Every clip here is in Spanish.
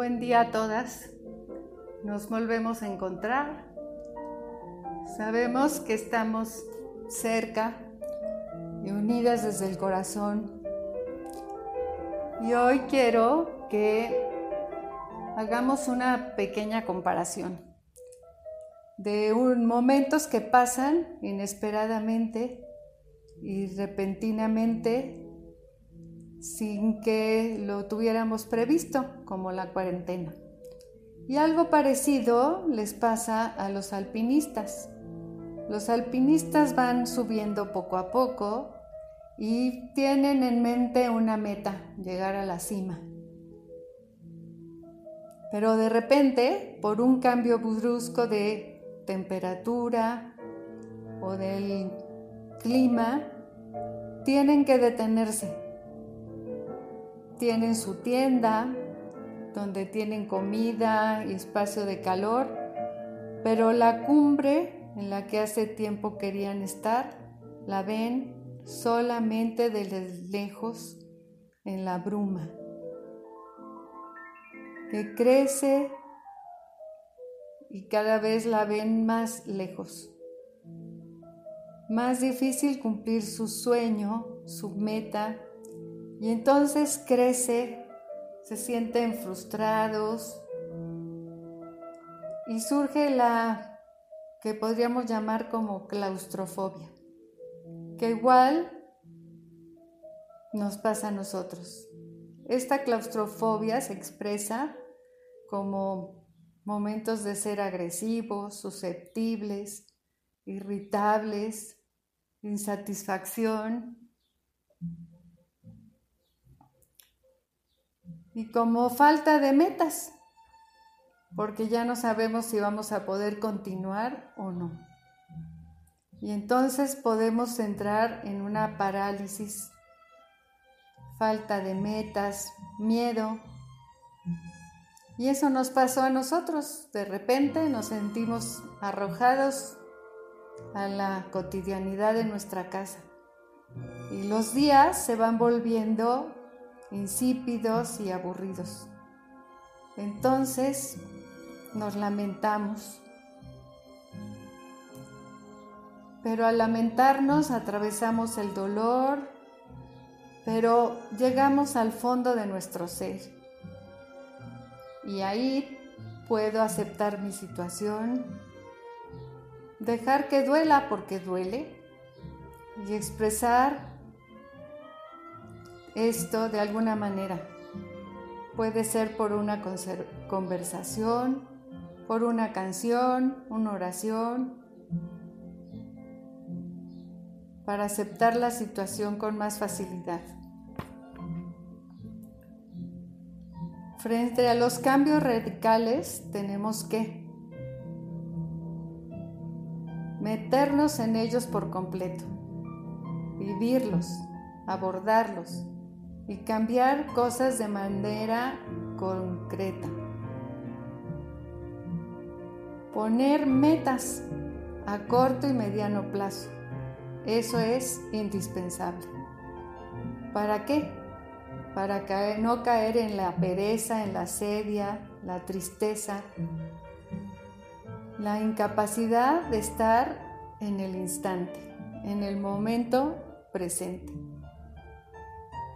Buen día a todas. Nos volvemos a encontrar. Sabemos que estamos cerca y unidas desde el corazón. Y hoy quiero que hagamos una pequeña comparación de un, momentos que pasan inesperadamente y repentinamente sin que lo tuviéramos previsto, como la cuarentena. Y algo parecido les pasa a los alpinistas. Los alpinistas van subiendo poco a poco y tienen en mente una meta, llegar a la cima. Pero de repente, por un cambio brusco de temperatura o del clima, tienen que detenerse. Tienen su tienda donde tienen comida y espacio de calor, pero la cumbre en la que hace tiempo querían estar, la ven solamente de lejos en la bruma, que crece y cada vez la ven más lejos. Más difícil cumplir su sueño, su meta, y entonces crece, se sienten frustrados y surge la que podríamos llamar como claustrofobia, que igual nos pasa a nosotros. Esta claustrofobia se expresa como momentos de ser agresivos, susceptibles, irritables, insatisfacción. Y como falta de metas, porque ya no sabemos si vamos a poder continuar o no. Y entonces podemos entrar en una parálisis, falta de metas, miedo, y eso nos pasó a nosotros. De repente nos sentimos arrojados a la cotidianidad de nuestra casa. Y los días se van volviendo insípidos y aburridos. Entonces nos lamentamos. Pero al lamentarnos atravesamos el dolor, pero llegamos al fondo de nuestro ser y ahí puedo aceptar mi situación, dejar que duela porque duele y expresar esto de alguna manera. Puede ser por una conversación, por una canción, una oración, para aceptar la situación con más facilidad. Frente a los cambios radicales tenemos que meternos en ellos por completo, vivirlos, abordarlos y cambiar cosas de manera concreta. Poner metas a corto y mediano plazo. Eso es indispensable. ¿Para qué? para no caer en la pereza, en la sedia, la tristeza, la incapacidad de estar en el instante, en el momento presente.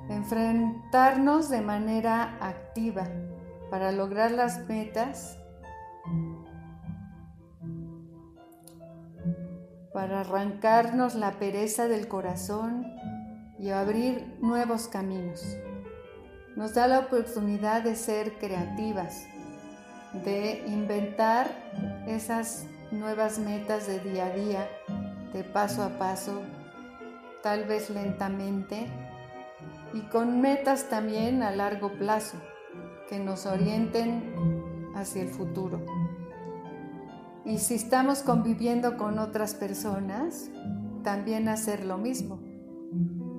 Enfrentarnos de manera activa para lograr las metas, para arrancarnos la pereza del corazón y abrir nuevos caminos. Nos da la oportunidad de ser creativas, de inventar esas nuevas metas de día a día, de paso a paso, tal vez lentamente, y con metas también a largo plazo que nos orienten hacia el futuro. Y si estamos conviviendo con otras personas, también hacer lo mismo.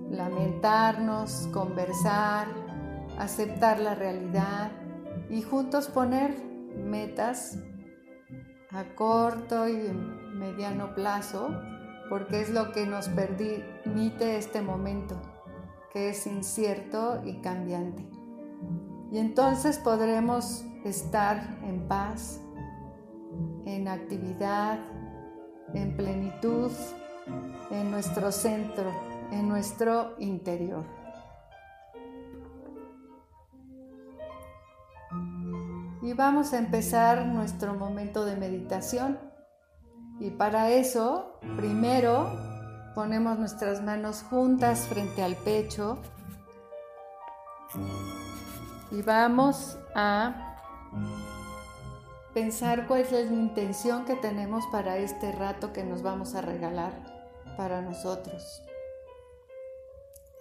Lamentarnos, conversar, aceptar la realidad y juntos poner metas a corto y mediano plazo, porque es lo que nos permite este momento, que es incierto y cambiante. Y entonces podremos estar en paz, en actividad, en plenitud, en nuestro centro, en nuestro interior. Y vamos a empezar nuestro momento de meditación. Y para eso, primero ponemos nuestras manos juntas frente al pecho y vamos a pensar cuál es la intención que tenemos para este rato que nos vamos a regalar para nosotros.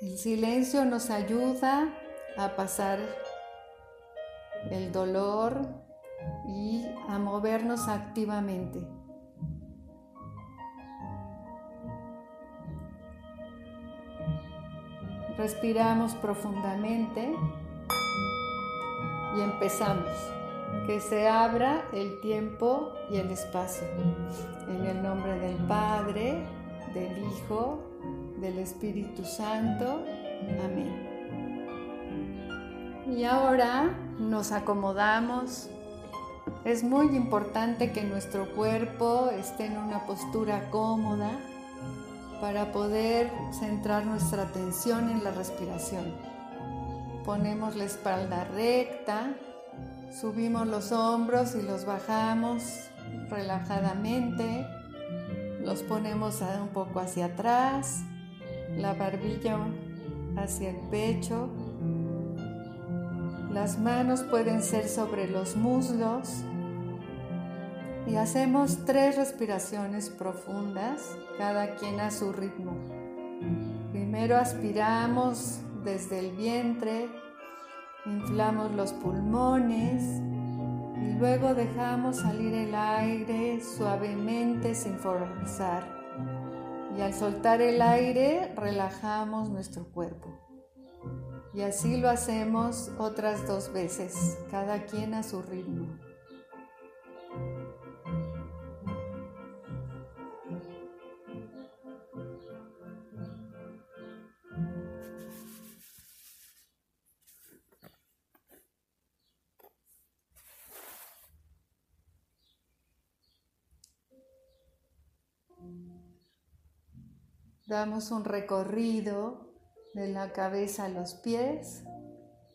El silencio nos ayuda a pasar el dolor y a movernos activamente. Respiramos profundamente y empezamos. Que se abra el tiempo y el espacio. En el nombre del Padre, del Hijo, del Espíritu Santo. Amén. Y ahora nos acomodamos. Es muy importante que nuestro cuerpo esté en una postura cómoda para poder centrar nuestra atención en la respiración. Ponemos la espalda recta, subimos los hombros y los bajamos relajadamente, los ponemos un poco hacia atrás, la barbilla hacia el pecho las manos pueden ser sobre los muslos y hacemos tres respiraciones profundas, cada quien a su ritmo. Primero aspiramos desde el vientre, inflamos los pulmones y luego dejamos salir el aire suavemente sin forzar. Y al soltar el aire relajamos nuestro cuerpo. Y así lo hacemos otras dos veces, cada quien a su ritmo. Damos un recorrido de la cabeza a los pies,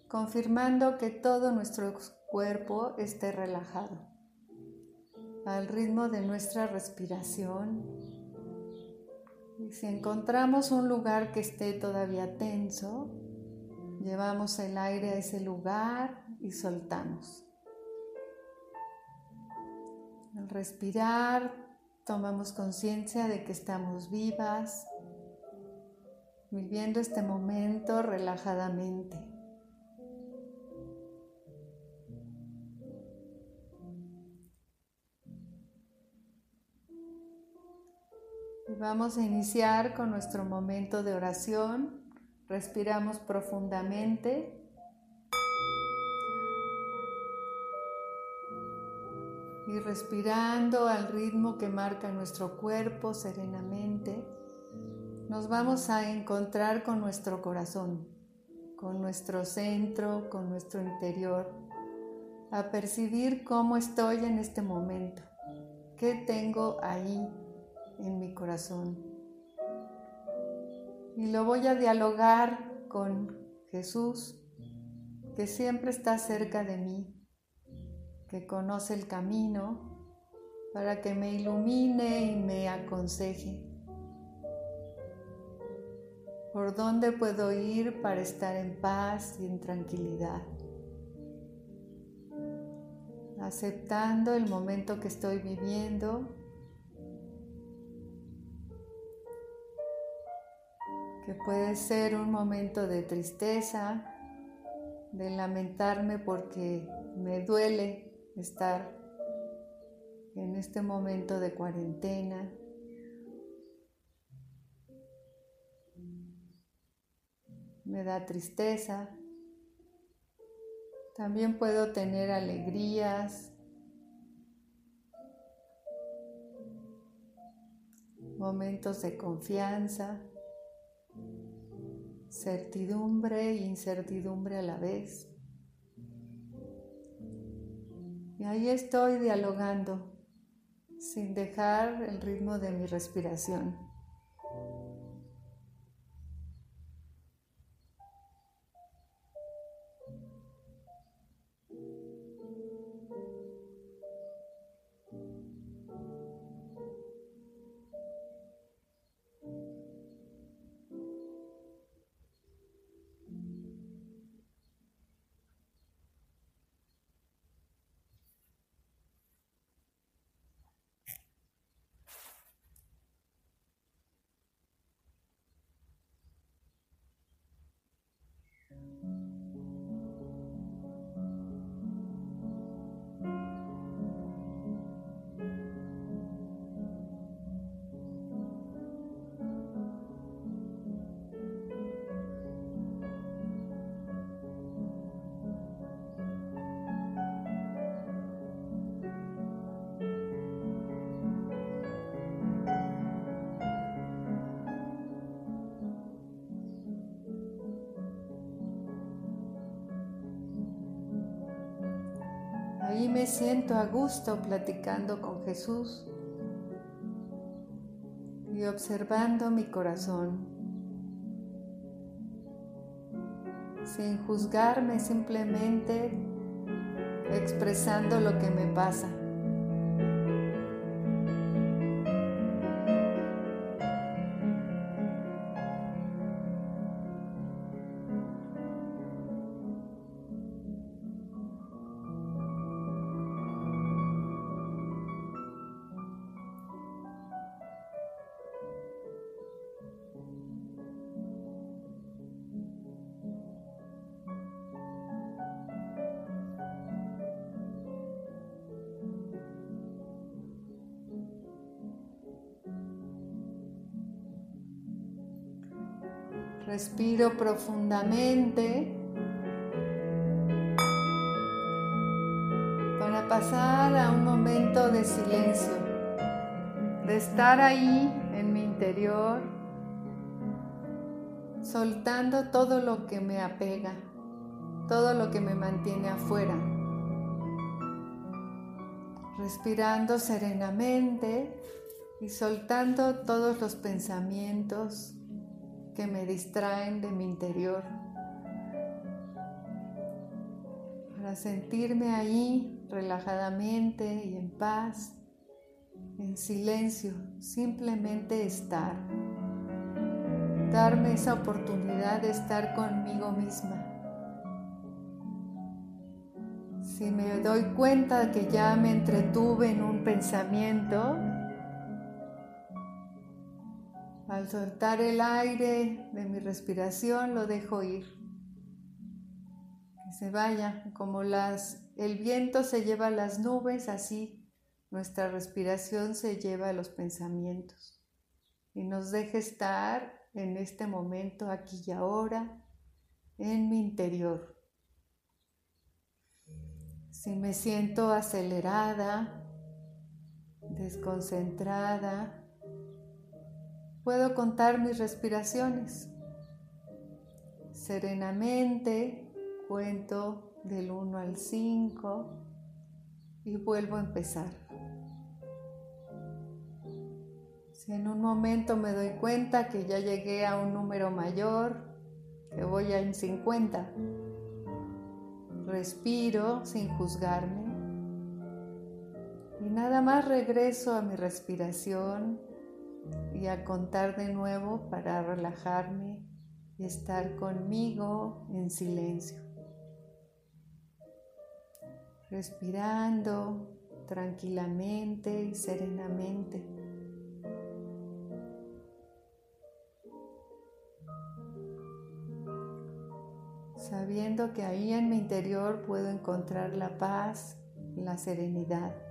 confirmando que todo nuestro cuerpo esté relajado al ritmo de nuestra respiración. Y si encontramos un lugar que esté todavía tenso, llevamos el aire a ese lugar y soltamos. Al respirar, tomamos conciencia de que estamos vivas, viviendo este momento relajadamente. vamos a iniciar con nuestro momento de oración. Respiramos profundamente. Y respirando al ritmo que marca nuestro cuerpo serenamente nos vamos a encontrar con nuestro corazón, con nuestro centro, con nuestro interior, a percibir cómo estoy en este momento, qué tengo ahí en mi corazón. Y lo voy a dialogar con Jesús, que siempre está cerca de mí, que conoce el camino para que me ilumine y me aconseje por dónde puedo ir para estar en paz y en tranquilidad, aceptando el momento que estoy viviendo, que puede ser un momento de tristeza, de lamentarme porque me duele estar en este momento de cuarentena. Me da tristeza. También puedo tener alegrías, momentos de confianza, certidumbre e incertidumbre a la vez. Y ahí estoy dialogando sin dejar el ritmo de mi respiración. Me siento a gusto platicando con Jesús y observando mi corazón, sin juzgarme simplemente expresando lo que me pasa. Respiro profundamente para pasar a un momento de silencio, de estar ahí en mi interior, soltando todo lo que me apega, todo lo que me mantiene afuera. Respirando serenamente y soltando todos los pensamientos que me distraen de mi interior. Para sentirme ahí relajadamente y en paz, en silencio, simplemente estar. Darme esa oportunidad de estar conmigo misma. Si me doy cuenta que ya me entretuve en un pensamiento, al soltar el aire de mi respiración lo dejo ir. Que se vaya, como las, el viento se lleva las nubes, así nuestra respiración se lleva los pensamientos. Y nos deja estar en este momento, aquí y ahora, en mi interior. Si me siento acelerada, desconcentrada, Puedo contar mis respiraciones. Serenamente cuento del 1 al 5 y vuelvo a empezar. Si en un momento me doy cuenta que ya llegué a un número mayor, que voy a en 50, respiro sin juzgarme y nada más regreso a mi respiración y a contar de nuevo para relajarme y estar conmigo en silencio. Respirando tranquilamente y serenamente. Sabiendo que ahí en mi interior puedo encontrar la paz, la serenidad.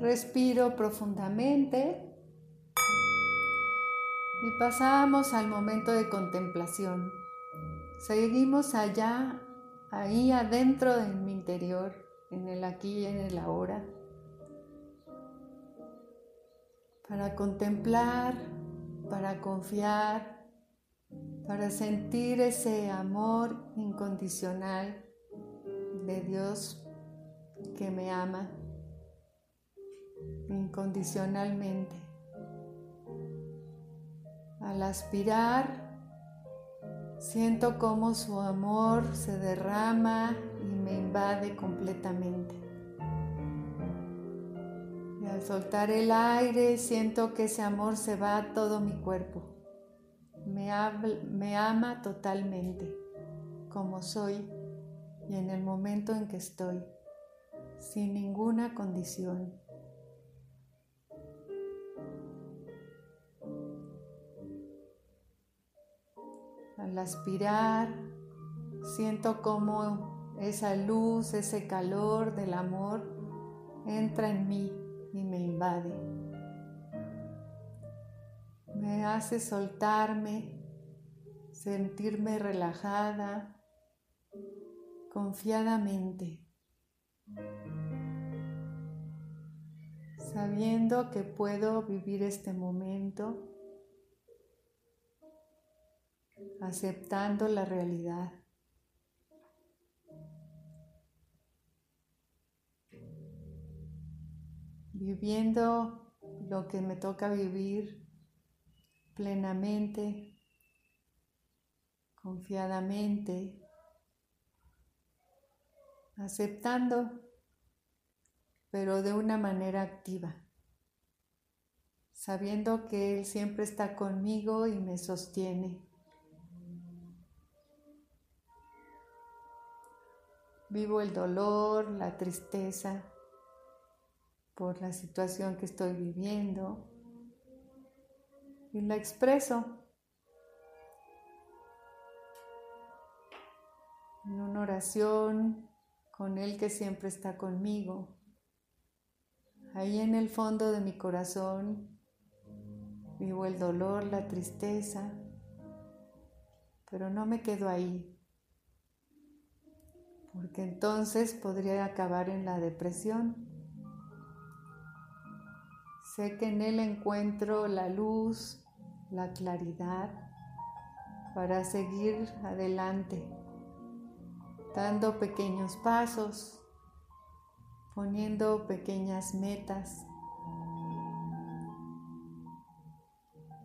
Respiro profundamente. Y pasamos al momento de contemplación. Seguimos allá, ahí adentro de mi interior, en el aquí y en el ahora, para contemplar, para confiar, para sentir ese amor incondicional de Dios que me ama incondicionalmente. Al aspirar, siento cómo su amor se derrama y me invade completamente. Y al soltar el aire, siento que ese amor se va a todo mi cuerpo. Me, me ama totalmente, como soy y en el momento en que estoy, sin ninguna condición. Al aspirar, siento como esa luz, ese calor del amor entra en mí y me invade. Me hace soltarme, sentirme relajada, confiadamente, sabiendo que puedo vivir este momento, aceptando la realidad. viviendo lo que me toca vivir plenamente, confiadamente, aceptando, pero de una manera activa, sabiendo que Él siempre está conmigo y me sostiene. Vivo el dolor, la tristeza por la situación que estoy viviendo y la expreso en una oración con Él que siempre está conmigo. Ahí en el fondo de mi corazón vivo el dolor, la tristeza, pero no me quedo ahí, porque entonces podría acabar en la depresión. Sé que en Él encuentro la luz, la claridad para seguir adelante dando pequeños pasos, poniendo pequeñas metas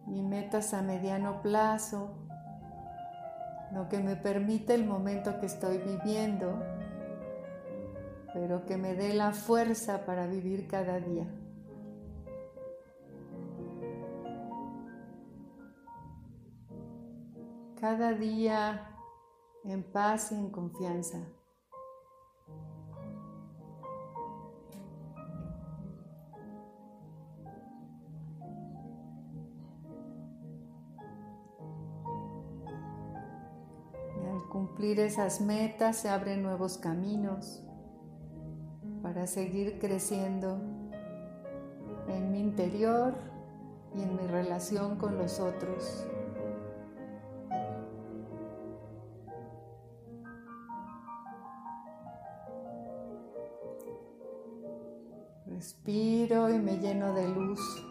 y metas a mediano plazo, lo que me permite el momento que estoy viviendo, pero que me dé la fuerza para vivir cada día. Cada día en paz y en confianza. Cumplir esas metas se abren nuevos caminos para seguir creciendo en mi interior y en mi relación con los otros. Respiro y me lleno de luz.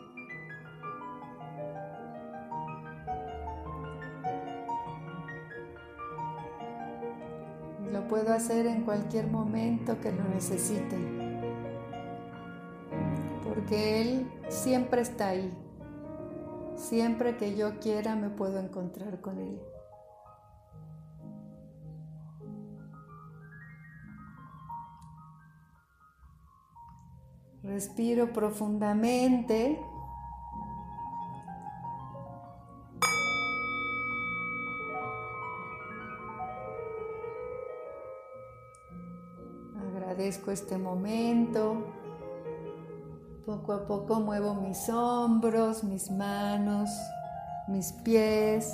Puedo hacer en cualquier momento que lo necesite, porque Él siempre está ahí. Siempre que yo quiera me puedo encontrar con Él. Respiro profundamente. Este momento. Poco a poco muevo mis hombros, mis manos, mis pies.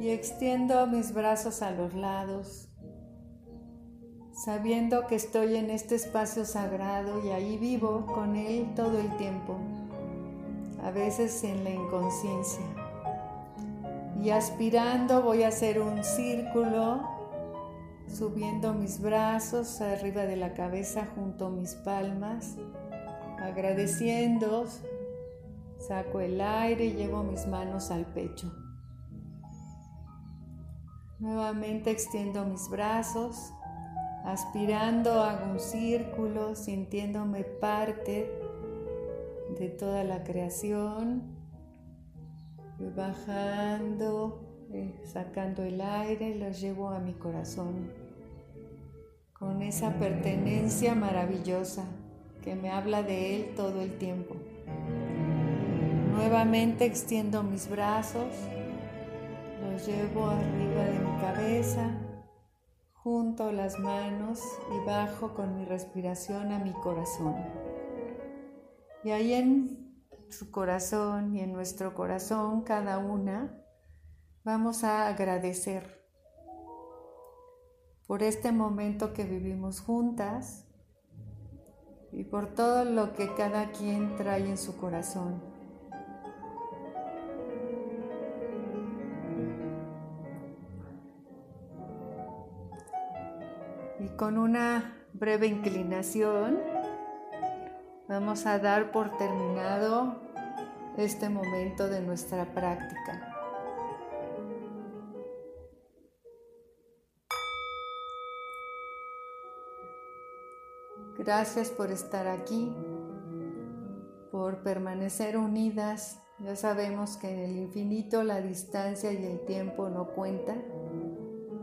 Y extiendo mis brazos a los lados, sabiendo que estoy en este espacio sagrado y ahí vivo con Él todo el tiempo, a veces en la inconsciencia. Y aspirando voy a hacer un círculo subiendo mis brazos arriba de la cabeza junto mis palmas, agradeciendo, saco el aire y llevo mis manos al pecho. Nuevamente extiendo mis brazos, aspirando hago un círculo, sintiéndome parte de toda la creación, bajando eh, sacando el aire, los llevo a mi corazón con esa pertenencia maravillosa que me habla de Él todo el tiempo. Nuevamente extiendo mis brazos, los llevo arriba de mi cabeza, junto las manos y bajo con mi respiración a mi corazón. Y ahí en su corazón y en nuestro corazón, cada una, Vamos a agradecer por este momento que vivimos juntas y por todo lo que cada quien trae en su corazón. Y con una breve inclinación vamos a dar por terminado este momento de nuestra práctica. Gracias por estar aquí, por permanecer unidas. Ya sabemos que en el infinito la distancia y el tiempo no cuentan.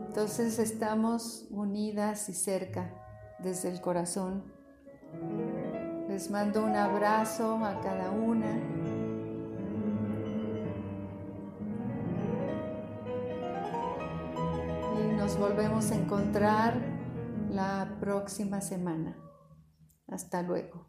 Entonces estamos unidas y cerca desde el corazón. Les mando un abrazo a cada una. Y nos volvemos a encontrar la próxima semana. Hasta luego.